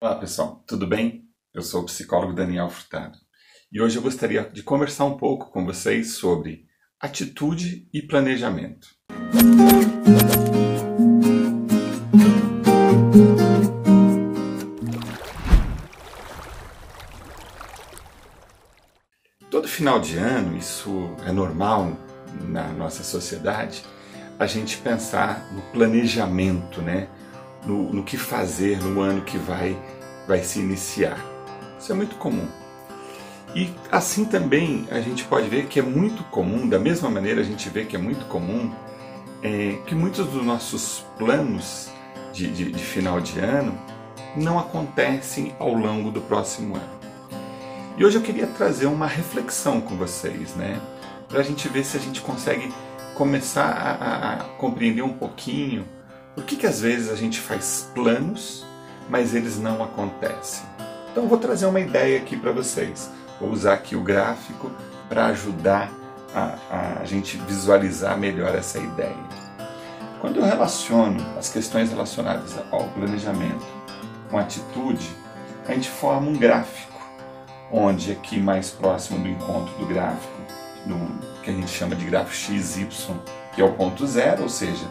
Olá pessoal, tudo bem? Eu sou o psicólogo Daniel Furtado e hoje eu gostaria de conversar um pouco com vocês sobre atitude e planejamento. Todo final de ano, isso é normal na nossa sociedade, a gente pensar no planejamento, né? No, no que fazer no ano que vai, vai se iniciar. Isso é muito comum. E assim também a gente pode ver que é muito comum, da mesma maneira a gente vê que é muito comum é, que muitos dos nossos planos de, de, de final de ano não acontecem ao longo do próximo ano. E hoje eu queria trazer uma reflexão com vocês, né? Para a gente ver se a gente consegue começar a, a, a compreender um pouquinho por que, que às vezes a gente faz planos, mas eles não acontecem? Então vou trazer uma ideia aqui para vocês. Vou usar aqui o gráfico para ajudar a, a gente visualizar melhor essa ideia. Quando eu relaciono as questões relacionadas ao planejamento com atitude, a gente forma um gráfico, onde aqui mais próximo do encontro do gráfico, do, que a gente chama de gráfico XY, que é o ponto zero, ou seja,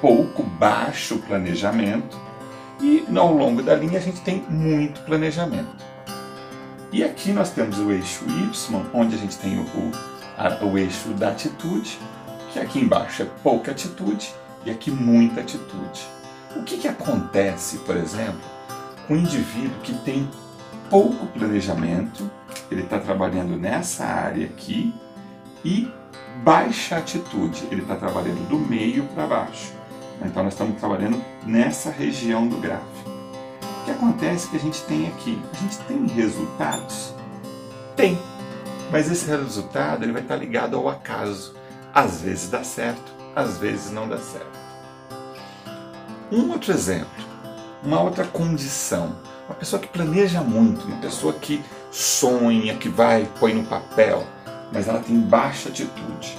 pouco, baixo planejamento, e ao longo da linha a gente tem muito planejamento. E aqui nós temos o eixo Y, onde a gente tem o, a, o eixo da atitude, que aqui embaixo é pouca atitude e aqui muita atitude. O que, que acontece, por exemplo, com um indivíduo que tem pouco planejamento, ele está trabalhando nessa área aqui, e baixa atitude, ele está trabalhando do meio para baixo. Então nós estamos trabalhando nessa região do gráfico. O que acontece que a gente tem aqui, a gente tem resultados? Tem. Mas esse resultado ele vai estar ligado ao acaso. Às vezes dá certo, às vezes não dá certo. Um outro exemplo, uma outra condição. Uma pessoa que planeja muito, uma pessoa que sonha, que vai, põe no papel, mas ela tem baixa atitude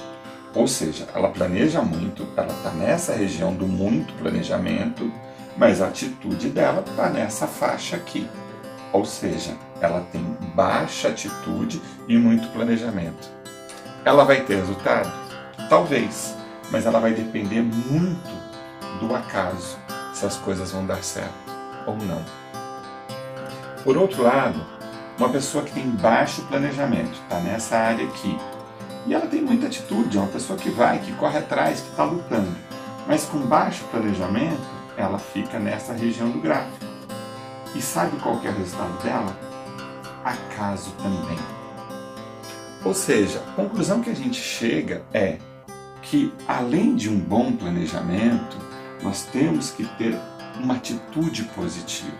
ou seja, ela planeja muito, ela está nessa região do muito planejamento, mas a atitude dela está nessa faixa aqui. Ou seja, ela tem baixa atitude e muito planejamento. Ela vai ter resultado? Talvez, mas ela vai depender muito do acaso, se as coisas vão dar certo ou não. Por outro lado, uma pessoa que tem baixo planejamento, está nessa área aqui, e ela tem muita atitude, é uma pessoa que vai, que corre atrás, que está lutando. Mas com baixo planejamento, ela fica nessa região do gráfico. E sabe qual é o resultado dela? Acaso também. Ou seja, a conclusão que a gente chega é que, além de um bom planejamento, nós temos que ter uma atitude positiva.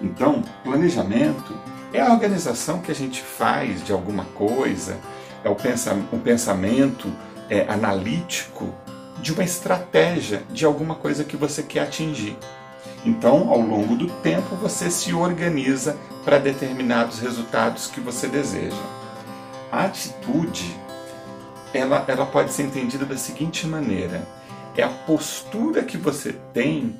Então, planejamento é a organização que a gente faz de alguma coisa, é o, pensamento, pensamento é, analítico de uma estratégia de alguma coisa que você quer atingir. Então, ao longo do tempo, você se organiza para determinados resultados que você deseja. A atitude, ela, ela pode ser entendida da seguinte maneira: é a postura que você tem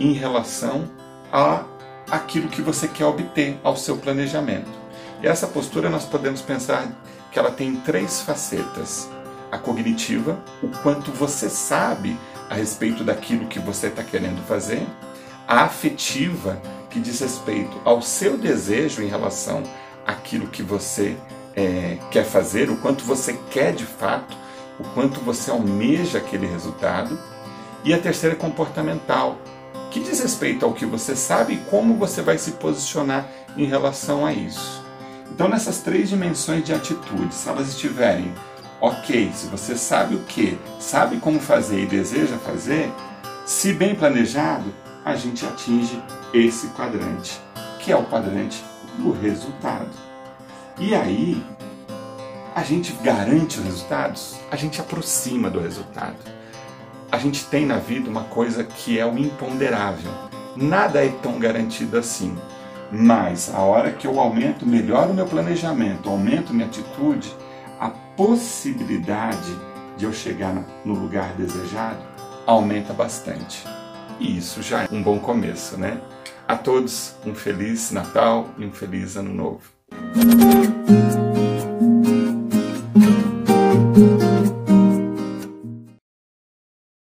em relação a aquilo que você quer obter, ao seu planejamento. E essa postura nós podemos pensar que ela tem três facetas. A cognitiva, o quanto você sabe a respeito daquilo que você está querendo fazer. A afetiva, que diz respeito ao seu desejo em relação àquilo que você é, quer fazer, o quanto você quer de fato, o quanto você almeja aquele resultado. E a terceira é comportamental, que diz respeito ao que você sabe e como você vai se posicionar em relação a isso. Então, nessas três dimensões de atitude, se elas estiverem ok, se você sabe o que, sabe como fazer e deseja fazer, se bem planejado, a gente atinge esse quadrante, que é o quadrante do resultado. E aí, a gente garante os resultados, a gente aproxima do resultado. A gente tem na vida uma coisa que é o imponderável. Nada é tão garantido assim. Mas a hora que eu aumento, melhoro o meu planejamento, aumento minha atitude, a possibilidade de eu chegar no lugar desejado aumenta bastante. E isso já é um bom começo, né? A todos um feliz Natal e um feliz Ano Novo.